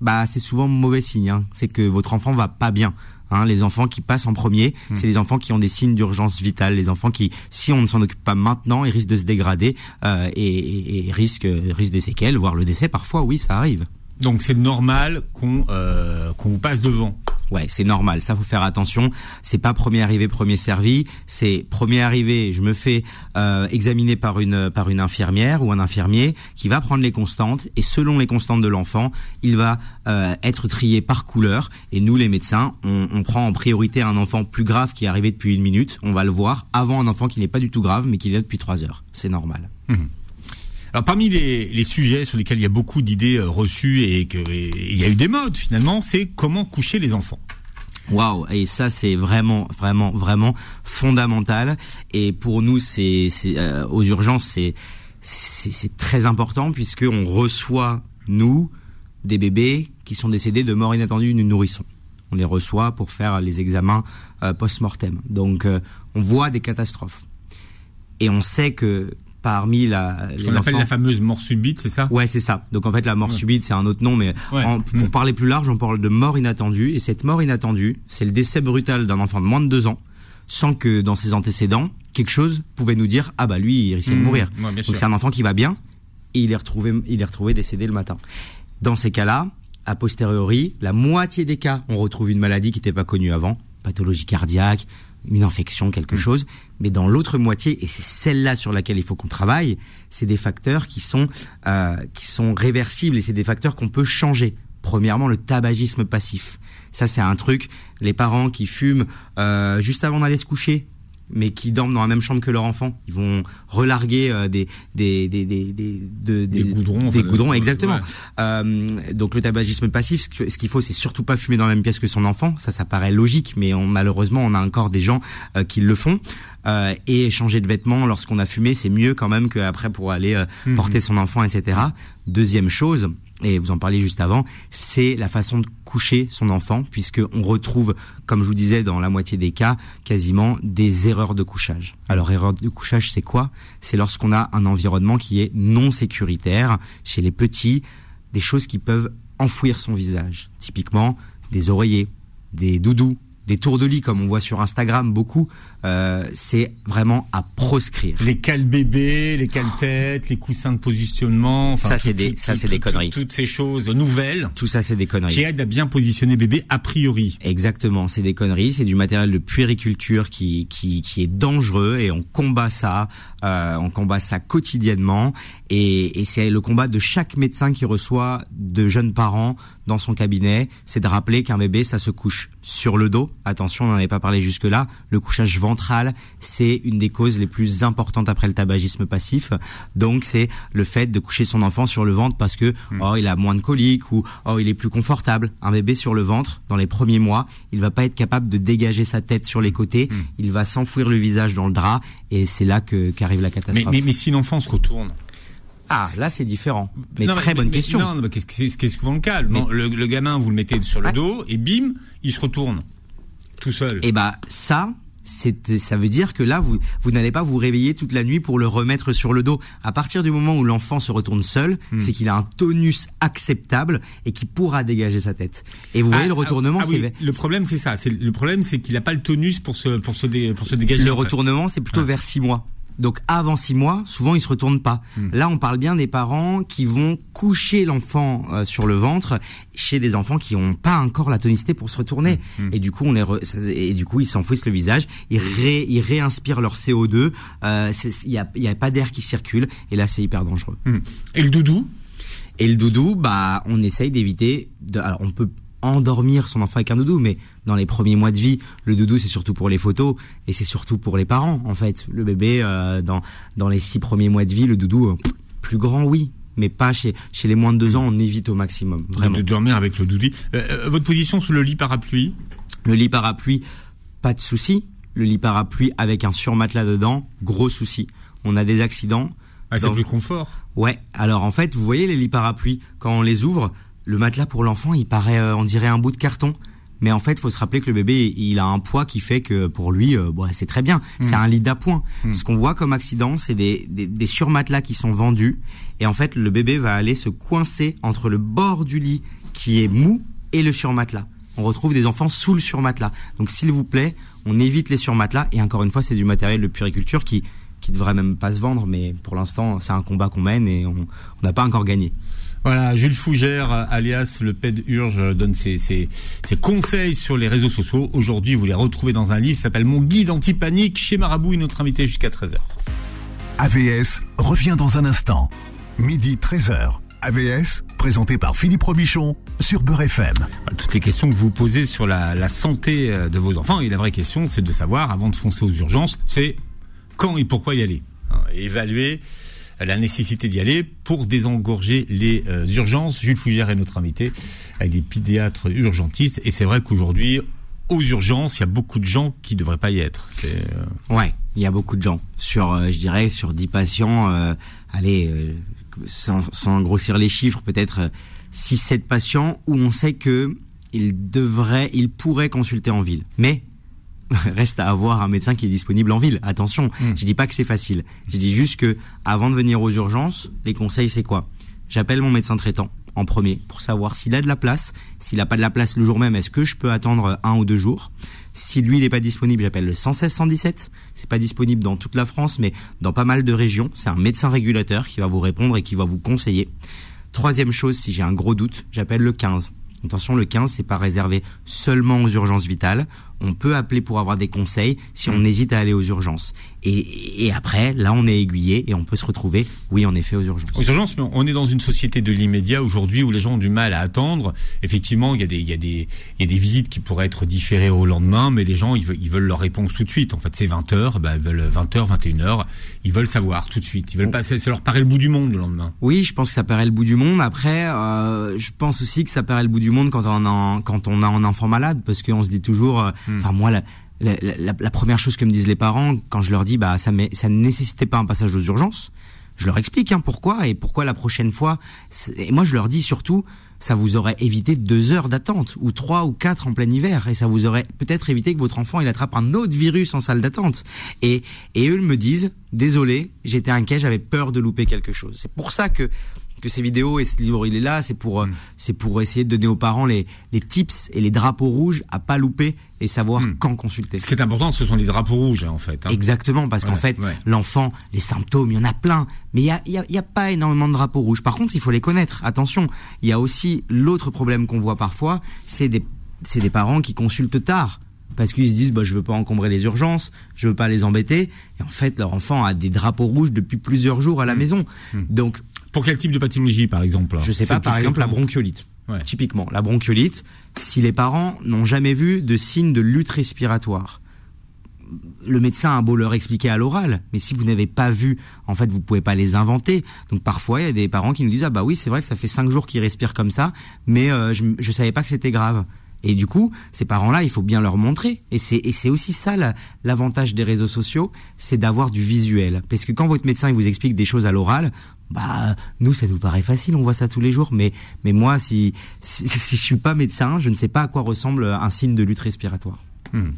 bah c'est souvent mauvais signe hein. c'est que votre enfant va pas bien. Hein, les enfants qui passent en premier, hmm. c'est les enfants qui ont des signes d'urgence vitale, les enfants qui, si on ne s'en occupe pas maintenant, ils risquent de se dégrader euh, et, et, risquent, risquent des séquelles, voire le décès. Parfois, oui, ça arrive. Donc c'est normal qu'on euh, qu'on vous passe devant. Ouais, c'est normal. Ça, faut faire attention. C'est pas premier arrivé, premier servi. C'est premier arrivé. Je me fais euh, examiner par une par une infirmière ou un infirmier qui va prendre les constantes et selon les constantes de l'enfant, il va euh, être trié par couleur. Et nous, les médecins, on, on, prend en priorité un enfant plus grave qui est arrivé depuis une minute. On va le voir avant un enfant qui n'est pas du tout grave, mais qui est là depuis trois heures. C'est normal. Mmh. Alors parmi les, sujets sur lesquels il y a beaucoup d'idées euh, reçues et qu'il y a eu des modes finalement, c'est comment coucher les enfants. Waouh Et ça, c'est vraiment, vraiment, vraiment fondamental. Et pour nous, c'est, euh, aux urgences, c'est, très important puisque on reçoit nous des bébés qui sont décédés de mort inattendue d'une nourrisson. On les reçoit pour faire les examens euh, post-mortem. Donc, on voit des catastrophes. Et on sait que parmi la. Les On appelle la fameuse mort subite, c'est ça? Ouais, c'est ça. Donc en fait, la mort subite, c'est un autre nom, mais pour mm. parler plus large, on parle de mort inattendue. Et cette mort inattendue, c'est le décès brutal d'un enfant de moins de deux ans, sans que dans ses antécédents, quelque chose pouvait nous dire ah bah lui, il risquait de mm. mourir. Donc c'est un enfant qui va bien et il est retrouvé, il est retrouvé décédé le matin. Dans ces cas-là, a posteriori, la moitié des cas, on retrouve une maladie qui n'était pas connue avant, pathologie cardiaque, une infection, quelque mm. chose. Mais dans l'autre moitié, et c'est celle-là sur laquelle il faut qu'on travaille, c'est des facteurs qui sont euh, qui sont réversibles et c'est des facteurs qu'on peut changer. Premièrement, le tabagisme passif. Ça, c'est un truc. Les parents qui fument euh, juste avant d'aller se coucher, mais qui dorment dans la même chambre que leur enfant. Ils vont relarguer euh, des, des, des, des, des, des, goudrons. Des goudrons, exactement. Euh, donc le tabagisme passif, ce qu'il faut, c'est surtout pas fumer dans la même pièce que son enfant. Ça, ça paraît logique, mais on, malheureusement, on a encore des gens euh, qui le font. Et changer de vêtements lorsqu'on a fumé, c'est mieux quand même qu'après pour aller mhm. porter son enfant, etc. Deuxième chose, et vous en parliez juste avant, c'est la façon de coucher son enfant, puisque on retrouve, comme je vous disais, dans la moitié des cas, quasiment des erreurs de couchage. Alors, erreur de couchage, c'est quoi? C'est lorsqu'on a un environnement qui est non sécuritaire chez les petits, des choses qui peuvent enfouir son visage. Typiquement, des oreillers, des doudous, des tours de lit comme on voit sur Instagram beaucoup, euh, c'est vraiment à proscrire. Les cales bébés, les cales têtes, les coussins de positionnement, ça c'est des ça c'est des conneries. toutes ces choses nouvelles. Tout ça c'est des conneries. Qui aident à bien positionner bébé a priori. Exactement, c'est des conneries, c'est du matériel de puériculture qui qui qui est dangereux et on combat ça, euh, on combat ça quotidiennement et, et c'est le combat de chaque médecin qui reçoit de jeunes parents dans son cabinet, c'est de rappeler qu'un bébé ça se couche sur le dos. Attention, on n'en avait pas parlé jusque là. Le couchage c'est une des causes les plus importantes après le tabagisme passif. Donc c'est le fait de coucher son enfant sur le ventre parce que hmm. oh il a moins de coliques ou oh il est plus confortable. Un bébé sur le ventre dans les premiers mois, il va pas être capable de dégager sa tête sur les côtés. Hmm. Il va s'enfouir le visage dans le drap et c'est là que qu'arrive la catastrophe. Mais, mais, mais si l'enfant se retourne Ah, là c'est différent. Mais très bonne question. Non, mais c'est souvent le cas. Le, le, gamin, vous le mettez sur le dos et bim, il se retourne tout seul. Et eh bah ça, ça veut dire que là, vous, vous n'allez pas vous réveiller toute la nuit pour le remettre sur le dos. À partir du moment où l'enfant se retourne seul, hmm. c'est qu'il a un tonus acceptable et qu'il pourra dégager sa tête. Et vous voyez, ah, le retournement, ah, c'est... le problème, c'est ça. Le problème, c'est qu'il n'a pas le tonus pour se, pour se, pour se dégager. Le retournement, c'est plutôt vers six mois. Donc avant six mois, souvent ils se retournent pas. Hmm. Là, on parle bien des parents qui vont coucher l'enfant euh, sur le ventre chez des enfants qui n'ont pas encore la tonicité pour se retourner. Hmm. Hmm. Et du coup, on les et du coup ils s'enfouissent le visage, ils, ils réinspirent leur CO2. Euh, il n'y a, y a pas d'air qui circule et là c'est hyper dangereux. Et le doudou? Et le doudou, bah on essaye d'éviter. De, alors on peut endormir son enfant avec un doudou, mais dans les premiers mois de vie, le doudou c'est surtout pour les photos et c'est surtout pour les parents en fait. Le bébé euh, dans dans les six premiers mois de vie, le doudou euh, plus grand oui, mais pas chez chez les moins de deux ans, on évite au maximum vraiment. De dormir avec le doudou. Euh, votre position sous le lit parapluie? Le lit parapluie, pas de souci. Le lit parapluie avec un surmatelas dedans, gros souci. On a des accidents. Ah, c'est plus confort. Ouais. Alors en fait, vous voyez les lits parapluies quand on les ouvre, le matelas pour l'enfant, il paraît, euh, on dirait un bout de carton. Mais en fait, il faut se rappeler que le bébé, il a un poids qui fait que pour lui, euh, c'est très bien. C'est hmm. un lit d'appoint. Hmm. Ce qu'on voit comme accident, c'est des, des, surmatelas qui sont vendus. Et en fait, le bébé va aller se coincer entre le bord du lit qui est mou et le surmatelas. On retrouve des enfants sous le surmatelas. Donc, s'il vous plaît, on évite les surmatelas. Et encore une fois, c'est du matériel de puriculture qui qui devrait même pas se vendre. Mais pour l'instant, c'est un combat qu'on mène et on n'a pas encore gagné. Voilà, Jules Fougère, alias le PED Urge, donne ses, ses, conseils sur les réseaux sociaux. Aujourd'hui, vous les retrouvez dans un livre qui s'appelle Mon guide anti-panique chez Marabout et notre invité jusqu'à 13h. AVS revient dans un instant. Midi 13h. AVS, présenté par Philippe Robichon sur Beurre FM. Toutes les questions que vous posez sur la, la santé euh, de vos enfants, et la vraie question, c'est de savoir, avant de foncer aux urgences, c'est quand et pourquoi y aller? Hein, évaluer la nécessité d'y aller pour désengorger les euh, urgences. Jules Fougère est notre invité avec des pédiatres urgentistes. Et c'est vrai qu'aujourd'hui, aux urgences, il y a beaucoup de gens qui ne devraient pas y être. C'est euh, Ouais, il y a beaucoup de gens. Sur, euh, je dirais, sur 10 patients, allez, sans, grossir les chiffres, peut-être 6-7 patients où on sait que il devrait, il pourrait consulter en ville. Mais reste à avoir un médecin qui est disponible en ville. Attention, je hmm. je dis pas que c'est facile. Je dis juste que avant de venir aux urgences, les conseils c'est quoi? J'appelle mon médecin traitant en premier pour savoir s'il a de la place. S'il n'a pas de la place le jour même, est-ce que je peux attendre un ou deux jours? Si lui il n'est pas disponible, j'appelle le 116 117. C'est pas disponible dans toute la France, mais dans pas mal de régions. C'est un médecin régulateur qui va vous répondre et qui va vous conseiller. Troisième chose, si j'ai un gros doute, j'appelle le 15. Attention, le 15, c'est pas réservé seulement aux urgences vitales on peut appeler pour avoir des conseils si on mm. hésite à aller aux urgences. Et, après, là, on est aiguillé et on peut se retrouver, oui, en effet, aux urgences. Aux urgences, mais on est dans une société de l'immédiat aujourd'hui où les gens ont du mal à attendre. Effectivement, il y a des, il y a des, il y a des visites qui pourraient être différées au lendemain, mais les gens, ils veulent, ils veulent leur réponse tout de suite. En fait, c'est 20 heures, ben, ils veulent 20 h 21 h ils veulent savoir tout de suite. Ils veulent pas, ça leur paraît le bout du monde le lendemain. Oui, je pense que ça paraît le bout du monde. Après, euh, je pense aussi que ça paraît le bout du monde quand on a, quand on a un enfant malade, parce qu'on se dit toujours, euh, Hmm. Enfin, moi, la, la, première chose que me disent les parents quand je leur dis, bah, ça, ça ne nécessitait pas un passage aux urgences. Je leur explique hein, pourquoi et pourquoi la prochaine fois. Et moi, je leur dis surtout, ça vous aurait évité deux heures d'attente ou trois ou quatre en plein hiver et ça vous aurait peut-être évité que votre enfant il attrape un autre virus en salle d'attente. Et et eux me disent, désolé, j'étais inquiet, j'avais peur de louper quelque chose. C'est pour ça que que ces vidéos et ce livre il est là, c'est pour euh, mm. c'est pour essayer de donner aux parents les les tips et les drapeaux rouges à pas louper et savoir mm. quand consulter. Ce qui est important, ce sont les drapeaux rouges en fait. Hein. Exactement, parce qu'en fait, l'enfant, les symptômes, il y en a plein, mais il y a, y, a, y a pas énormément de drapeaux rouges. Par contre, il faut les connaître. Attention, il y a aussi l'autre problème qu'on voit parfois, c'est des c'est des parents qui consultent tard parce qu'ils se disent bah je veux pas encombrer les urgences, je veux pas les embêter et en fait leur enfant a des drapeaux rouges depuis plusieurs jours à la mm. maison. Donc pour quel type de pathologie, par exemple Je sais pas, par exemple la bronchiolite. Typiquement, la bronchiolite, si les parents n'ont jamais vu de signes de lutte respiratoire, le médecin a beau leur expliquer à l'oral, mais si vous n'avez pas vu, en fait, vous pouvez pas les inventer. Donc parfois, il y a des parents qui nous disent ah bah oui, c'est vrai que ça fait cinq jours qu'ils respirent comme ça, mais euh, je, je savais pas que c'était grave. Et du coup, ces parents-là, il faut bien leur montrer. Et c'est aussi ça l'avantage des réseaux sociaux, c'est d'avoir du visuel. Parce que quand votre médecin il vous explique des choses à l'oral, bah nous ça nous paraît facile, on voit ça tous les jours. Mais mais moi, si si, si je suis pas médecin, je ne sais pas à quoi ressemble un signe de lutte respiratoire. Hmm.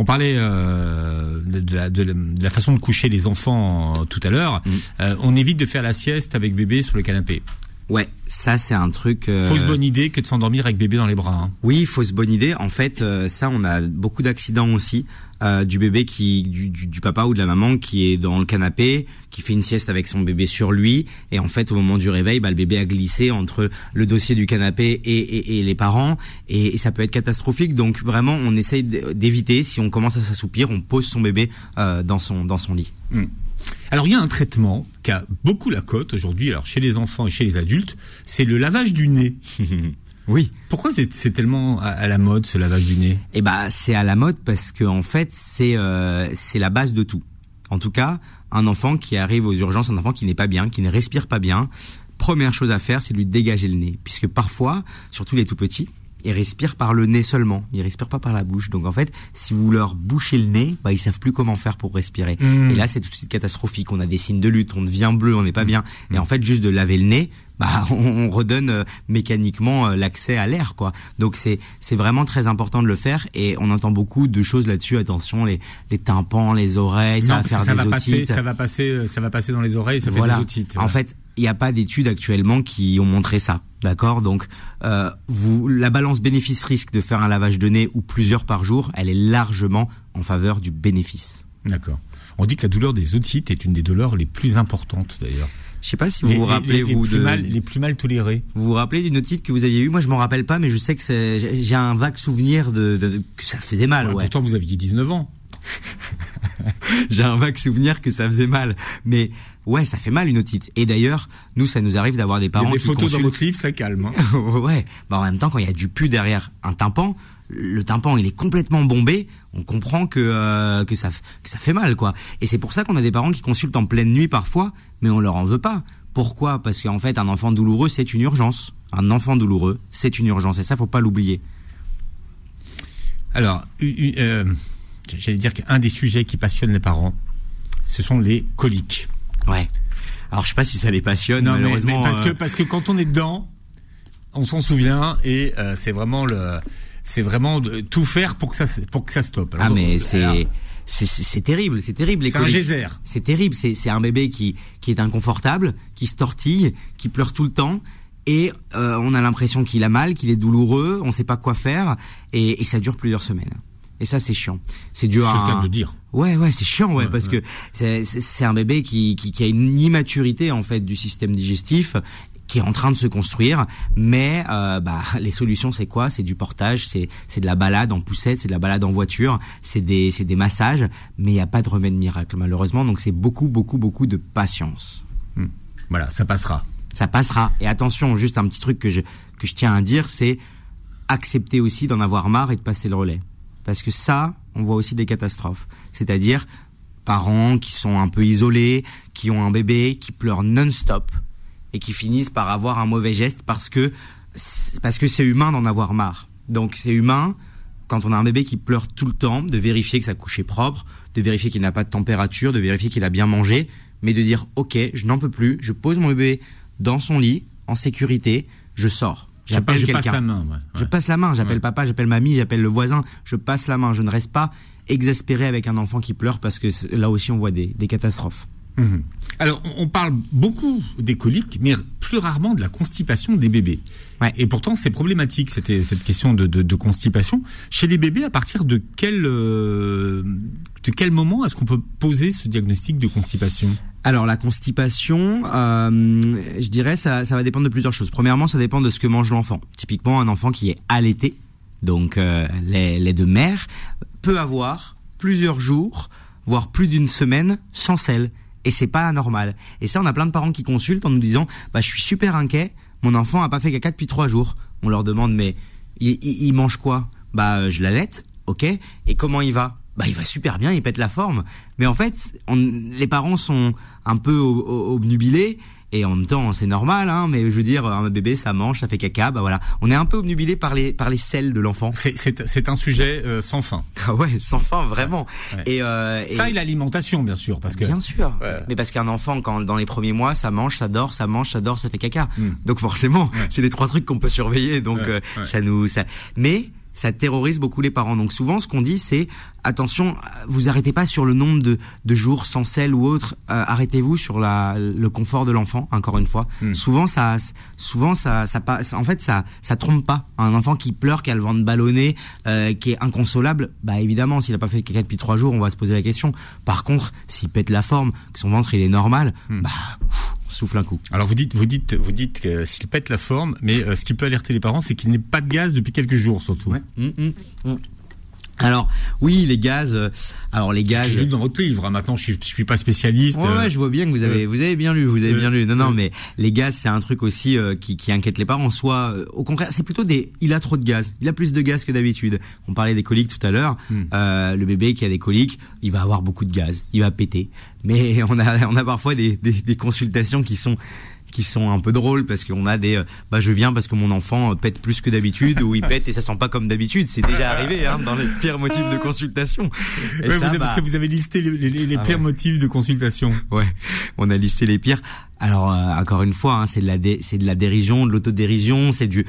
On parlait euh, de, la, de, la, façon de coucher les enfants euh, tout à l'heure. Mm. Euh, on évite de faire la sieste avec bébé sur le canapé. Ouais, ça c'est un truc. Euh... Fausse bonne idée que de s'endormir avec bébé dans les bras. Hein. Oui, fausse bonne idée. En fait, euh, ça on a beaucoup d'accidents aussi. Euh, du bébé qui, du, du, papa ou de la maman qui est dans le canapé, qui fait une sieste avec son bébé sur lui, et en fait au moment du réveil, bah, le bébé a glissé entre le dossier du canapé et, et, et les parents, et, ça peut être catastrophique. Donc vraiment, on essaye d'éviter. Si on commence à s'assoupir, on pose son bébé dans son dans son lit. Hmm. Alors il y a un traitement qui a beaucoup la cote aujourd'hui, alors chez les enfants et chez les adultes, c'est le lavage du nez. oui. Pourquoi c'est tellement à, la mode ce lavage du nez? Eh bah c'est à la mode parce que en fait c'est euh, c'est la base de tout. En tout cas, un enfant qui arrive aux urgences, un enfant qui n'est pas bien, qui ne respire pas bien, première chose à faire, c'est lui dégager le nez, puisque parfois, surtout les tout petits, ils respirent par le nez seulement. Ils respirent pas par la bouche. Donc en fait, si vous leur bouchez le nez, bah ils savent plus comment faire pour respirer. Mmh. Et là, c'est tout de suite catastrophique. On a des signes de lutte, on devient bleu, on n'est pas bien. Et en fait, juste de laver le nez, bah on, redonne euh, mécaniquement euh, l'accès à l'air quoi. Donc c'est c'est vraiment très important de le faire et on entend beaucoup de choses là-dessus. Attention les les tympans, les oreilles, ça va faire ça des va passer, ça va passer euh, ça va passer dans les oreilles, ça fait des otites. En fait, il n'y a pas d'études actuellement qui ont montré ça. D'accord? Donc, euh, vous, la balance bénéfice-risque de faire un lavage de nez ou plusieurs par jour, elle est largement en faveur du bénéfice. D'accord. On dit que la douleur des otites est une des douleurs les plus importantes d'ailleurs. Je sais pas si vous vous rappelez les, vous plus mal, les plus mal tolérés. Vous vous rappelez d'une otite que vous aviez eue? Moi, je m'en rappelle pas, mais je sais que j'ai un vague souvenir de, que ça faisait mal. Ouais, Pourtant, vous aviez 19 ans. j'ai un vague souvenir que ça faisait mal, mais ouais, ça fait mal une otite. Et d'ailleurs, nous, ça nous arrive d'avoir des parents il y a des photos dans votre livre, ça calme. Hein. ouais, bah en même temps, quand il y a du pu derrière un tympan, le tympan il est complètement bombé, on comprend que euh, que ça que ça fait mal quoi. Et c'est pour ça qu'on a des parents qui consultent en pleine nuit parfois, mais on leur en veut pas. Pourquoi? Parce qu'en fait, un enfant douloureux, c'est une urgence. Un enfant douloureux, c'est une urgence, et ça, faut pas l'oublier. Alors, euh, j'allais dire qu'un des sujets qui passionne les parents, ce sont les coliques. Ouais. Alors je sais pas si ça les passionne malheureusement. parce que euh, parce que quand on est dedans, on s'en souvient et euh, c'est vraiment le c'est vraiment de tout faire pour que ça pour que ça stoppe. ah mais c'est c'est terrible, c'est terrible. C'est un geyser. C'est terrible. C'est un bébé qui qui est inconfortable, qui se tortille, qui pleure tout le temps. Et euh, on a l'impression qu'il a mal, qu'il est douloureux, on sait pas quoi faire, et, et ça dure plusieurs semaines. Et ça, c'est chiant. C'est dur à. de dire. Ouais, ouais, c'est chiant, ouais, parce que c'est un bébé qui, qui, qui, a une immaturité en fait du système digestif qui est en train de se construire, mais euh, bah, les solutions c'est quoi? C'est du portage, c'est c'est de la balade en poussette, c'est de la balade en voiture, c'est des c'est des massages, mais il n'y a pas de remède miracle malheureusement, donc c'est beaucoup beaucoup beaucoup de patience. Hmm. Voilà, ça passera. Ça passera. Et attention, juste un petit truc que je que je tiens à dire, c'est accepter aussi d'en avoir marre et de passer le relais. Parce que ça, on voit aussi des catastrophes. C'est-à-dire parents qui sont un peu isolés, qui ont un bébé, qui pleurent non-stop et qui finissent par avoir un mauvais geste parce que parce que c'est humain d'en avoir marre. Donc c'est humain quand on a un bébé qui pleure tout le temps, de vérifier que sa couche est propre, de vérifier qu'il n'a pas de température, de vérifier qu'il a bien mangé, mais de dire ok, je n'en peux plus, je pose mon bébé dans son lit en sécurité, je sors. J'appelle. Je passe la main. Je passe la main. J'appelle papa, j'appelle mamie, j'appelle le voisin. Je passe la main. Je ne reste pas exaspéré avec un enfant qui pleure parce que là aussi on voit des, catastrophes. Mhm. Alors, on parle beaucoup des coliques, mais plus rarement de la constipation des bébés. Et pourtant, c'est problématique, c'était cette question de, constipation. Chez les bébés, à partir de quel, euh, de quel moment est-ce qu'on peut poser ce diagnostic de constipation? Alors la constipation, euh, je dirais ça, ça va dépendre de plusieurs choses. Premièrement, ça dépend de ce que mange l'enfant. Typiquement, un enfant qui est allaité, donc euh, les, lait de mère, peut avoir plusieurs jours, voire plus d'une semaine sans sel. Et c'est pas anormal. Et ça, on a plein de parents qui consultent en nous disant, bah je suis super inquiet, mon enfant a pas fait caca depuis trois jours. On leur demande, mais il, il mange quoi? Bah je l'allaite, ok. Et comment il va? Bah il va super bien, il pète la forme. Mais en fait, on, les parents sont un peu obnubilés et en même temps c'est normal, hein, mais je veux dire un bébé ça mange, ça fait caca, bah voilà, on est un peu obnubilé par les par les selles de l'enfant. C'est un sujet euh, sans fin. Ah ouais, sans fin vraiment. Et, euh, ça et l'alimentation bien sûr parce que bien sûr, mais parce qu'un enfant quand dans les premiers mois ça mange, ça dort, ça mange, ça dort, ça fait caca, hmm. donc forcément c'est les trois trucs qu'on peut surveiller, donc euh, ça nous ça, mais ça terrorise beaucoup les parents. Donc souvent, ce qu'on dit, c'est attention, vous arrêtez pas sur le nombre de, de jours sans sel ou autre. Euh, arrêtez-vous sur la, le confort de l'enfant. Encore une fois, hmm. souvent ça, souvent ça, ça, en fait, ça, ça trompe pas. Un enfant qui pleure, qui a le ventre ballonné, euh, qui est inconsolable, bah évidemment, s'il a pas fait caca depuis trois jours, on va se poser la question. Par contre, s'il pète la forme, que son ventre il est normal, hmm. bah souffle un coup. Alors vous dites, vous dites, vous dites que s'il pète la forme, mais euh, ce qui peut alerter les parents, c'est qu'il n'ait pas de gaz depuis quelques jours surtout. Ouais. Mmh, mmh, mmh. Alors oui, les gaz. Euh, alors les gaz. J'ai lu dans votre livre. Hein, maintenant, je suis, suis pas spécialiste. Ouais, ouais, je vois bien que vous avez, vous avez bien lu, vous avez bien lu. Non, non, mais les gaz, c'est un truc aussi euh, qui, qui inquiète les parents. Soit, au contraire, c'est plutôt des. Il a trop de gaz. Il a plus de gaz que d'habitude. On parlait des coliques tout à l'heure. Euh, le bébé qui a des coliques, il va avoir beaucoup de gaz. Il va péter. Mais on a, on a parfois des, des, des consultations qui sont qui sont un peu drôles parce qu'on a des euh, bah je viens parce que mon enfant euh, pète plus que d'habitude ou il pète et ça sent pas comme d'habitude. C'est déjà arrivé hein, dans les pires motifs de consultation. Et ça, parce que bah vous avez listé les, les, ah pires motifs de consultation. Ouais on a listé les pires. Alors euh, encore une fois hein, c'est de la c'est de la dérision de l'autodérision c'est du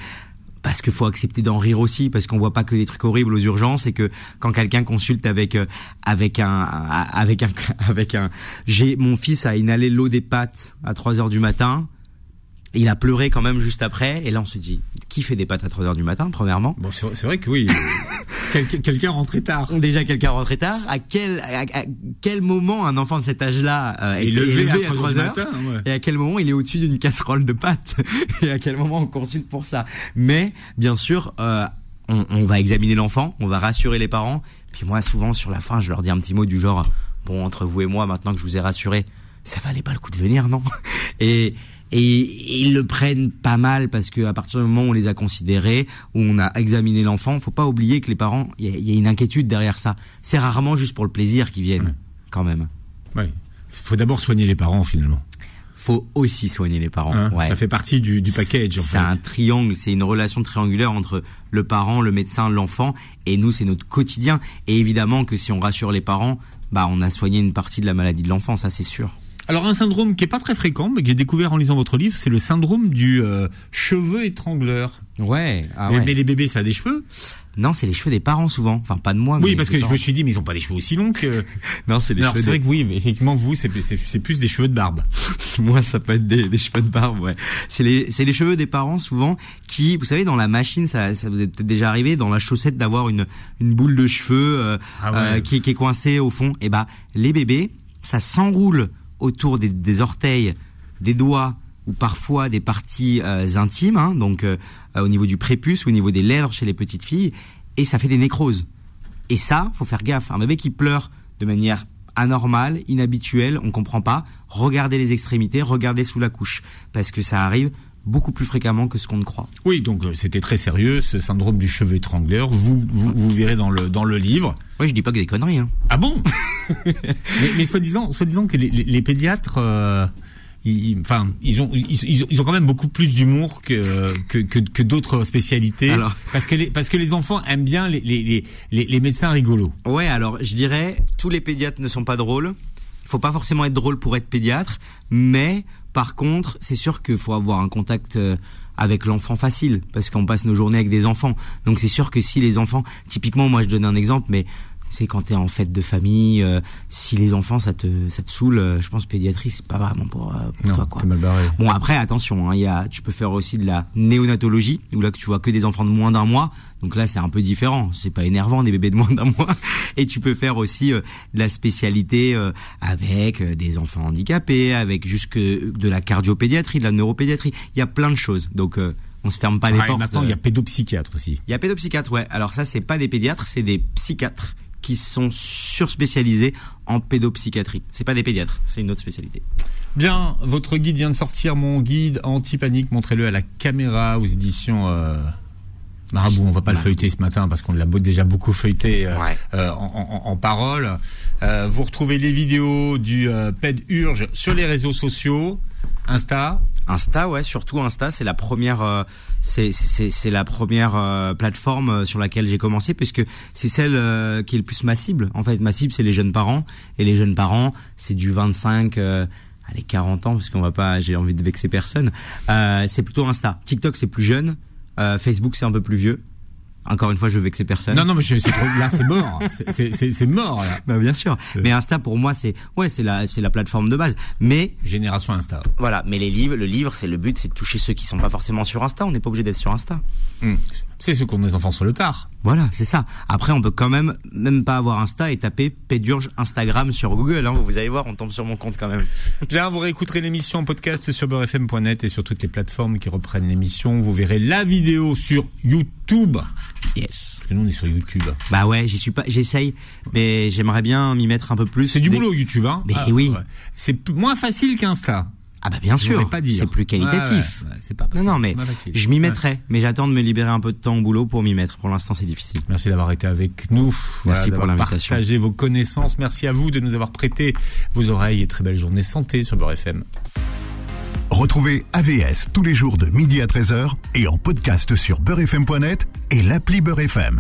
parce qu'il faut accepter d'en rire aussi parce qu'on voit pas que des trucs horribles aux urgences et que quand quelqu'un consulte avec euh, avec un avec un avec un j'ai mon fils a inhalé l'eau des pattes à 3 heures du matin il a pleuré quand même juste après. Et là, on se dit, qui fait des pâtes à 3 heures du matin, premièrement? Bon, c'est vrai que oui. quelqu'un rentrait tard. Déjà, quelqu'un rentrait tard. À quel, à, quel moment un enfant de cet âge-là euh, est élevé à 3 heures matin, Et à quel moment il est au-dessus d'une casserole de pâtes Et à quel moment on consulte pour ça? Mais, bien sûr, euh, on, on va examiner l'enfant, on va rassurer les parents. Puis moi, souvent, sur la fin, je leur dis un petit mot du genre, bon, entre vous et moi, maintenant que je vous ai rassuré, ça valait pas le coup de venir, non? Et et, ils le prennent pas mal parce que à partir du moment où on les a considérés, où on a examiné l'enfant, faut pas oublier que les parents, il y, a une inquiétude derrière ça. C'est rarement juste pour le plaisir qu'ils viennent, quand même. Oui. Faut d'abord soigner les parents finalement. Faut aussi soigner les parents. Hein, ça fait partie du, du package. C'est un triangle, c'est une relation triangulaire entre le parent, le médecin, l'enfant, et nous c'est notre quotidien. Et évidemment que si on rassure les parents, bah on a soigné une partie de la maladie de l'enfant, ça c'est sûr. Alors un syndrome qui est pas très fréquent, mais qui est découvert en lisant votre livre, c'est le syndrome du euh, cheveu étrangleur. Ouais, ah mais, les bébés, ça a des cheveux? Non, c'est les cheveux des parents souvent. Enfin, pas de moi. Oui, parce que je me suis dit, mais ils ont pas des cheveux aussi longs que. non, c'est les cheveux. C'est vrai que oui, effectivement, vous, c'est plus des cheveux de barbe. moi, ça peut être des, des cheveux de barbe. Ouais. C'est les c'est les cheveux des parents souvent qui, vous savez, dans la machine, ça, ça vous est peut-être déjà arrivé, dans la chaussette d'avoir une une boule de cheveux euh, ah euh, qui, qui est coincée au fond. Et eh bah, les bébés, ça s'enroule autour des, orteils, des doigts ou parfois des parties euh, intimes, hein, donc euh, au niveau du prépuce ou au niveau des lèvres chez les petites filles, et ça fait des nécroses. Et ça, faut faire gaffe. Un bébé qui pleure de manière anormale, inhabituelle, on comprend pas. Regardez les extrémités, regardez sous la couche, parce que ça arrive beaucoup plus fréquemment que ce qu'on ne croit. Oui, donc euh, c'était très sérieux, ce syndrome du cheveu étrangleur. Vous, vous, verrez dans le, dans le livre. Oui, je dis pas que des conneries. Hein. Ah bon mais, mais soi-disant, soi-disant que les, les, pédiatres, euh, ils, enfin, ils ont, ils, ils, ont quand même beaucoup plus d'humour que, que, que, que d'autres spécialités. Alors, parce que les, parce que les enfants aiment bien les, les, les, les médecins rigolos. Ouais, alors je dirais, tous les pédiatres ne sont pas drôles. Il faut pas forcément être drôle pour être pédiatre, mais par contre, c'est sûr qu'il faut avoir un contact euh, avec l'enfant facile parce qu'on passe nos journées avec des enfants. Donc c'est sûr que si les enfants, typiquement, moi je donne un exemple, mais c'est quand t'es en fête de famille, euh, si les enfants ça te ça te saoule, euh, je pense pédiatrie c'est pas vraiment pour, pour toi quoi. Mal barré. Bon après attention, hein, il y a tu peux faire aussi de la néonatologie où là que tu vois que des enfants de moins d'un mois, donc là c'est un peu différent, c'est pas énervant des bébés de moins d'un mois. Et tu peux faire aussi de la spécialité avec des enfants handicapés, avec jusque de la cardiopédiatrie, de la neuropédiatrie. Il y a plein de choses. Donc on se ferme pas les portes. Maintenant, il y a pédopsychiatre aussi. Il y a pédopsychiatre, ouais. Alors ça, c'est pas des pédiatres, c'est des psychiatres qui sont surspécialisés en pédopsychiatrie. C'est pas des pédiatres, c'est une autre spécialité. Bien, votre guide vient de sortir, mon guide anti-panique, montrez-le à la caméra aux éditions euh, Marabout, on va pas le feuilleter ce matin parce qu'on l'a déjà beaucoup feuilleté euh, Ouais. euh, en, en- en parole. Euh, vous retrouvez les vidéos du PED Urge sur les réseaux sociaux, Insta. Insta, ouais, surtout Insta, c'est la première, c'est la première euh, plateforme euh, sur laquelle j'ai commencé puisque c'est celle euh, qui est le plus ma cible. En fait, ma cible c'est les jeunes parents et les jeunes parents c'est du 25, euh, allez 40 ans parce qu'on va pas, j'ai envie de vexer personne. Euh, c'est plutôt Insta. TikTok c'est plus jeune, euh, Facebook c'est un peu plus vieux. Encore une fois, je veux vexer personne. Non, non, mais je- trop- là, c'est mort. C'est- mort, là. Bah, bien sûr. Mais Insta pour moi c'est ouais c'est la c'est la plateforme de base. Mais Génération Insta. voilà, mais les livres, le livre c'est le but c'est de toucher ceux qui sont pas forcément sur Insta. On n'est pas obligé d'être sur Insta. Hmm. C'est ceux qui ont des enfants sur le tard. Voilà, c'est ça. Après, on peut quand même même pas avoir Insta et taper Pédurge Instagram sur Google. Hein. Vous allez voir, on tombe sur mon compte quand même. Bien, vous réécouterez l'émission en podcast sur beurrefm.net et sur toutes les plateformes qui reprennent l'émission. Vous verrez la vidéo sur YouTube. Yes. Parce que nous, on est sur YouTube. Bah ouais, j'y suis pas, j'essaye, mais j'aimerais bien m'y mettre un peu plus. C'est du Dès- boulot YouTube, hein. Mais oui. C'est moins facile qu'Insta. Ah bah bien sûr. voudrais pas dire. C'est plus qualitatif. Ouais, ouais, ouais, c'est pas Non non mais je m'y Ouais. mettrai, mais j'attends de me libérer un peu de temps au boulot pour m'y mettre. Pour l'instant, c'est difficile. Merci d'avoir été avec nous. Merci pour d'avoir l'invitation. partagé vos connaissances. Merci à vous de nous avoir prêté vos oreilles et très belle journée santé sur Beurre FM. Retrouvez AVS tous les jours de midi à 13h et en podcast sur beurrefm.net et l'appli Beurre FM.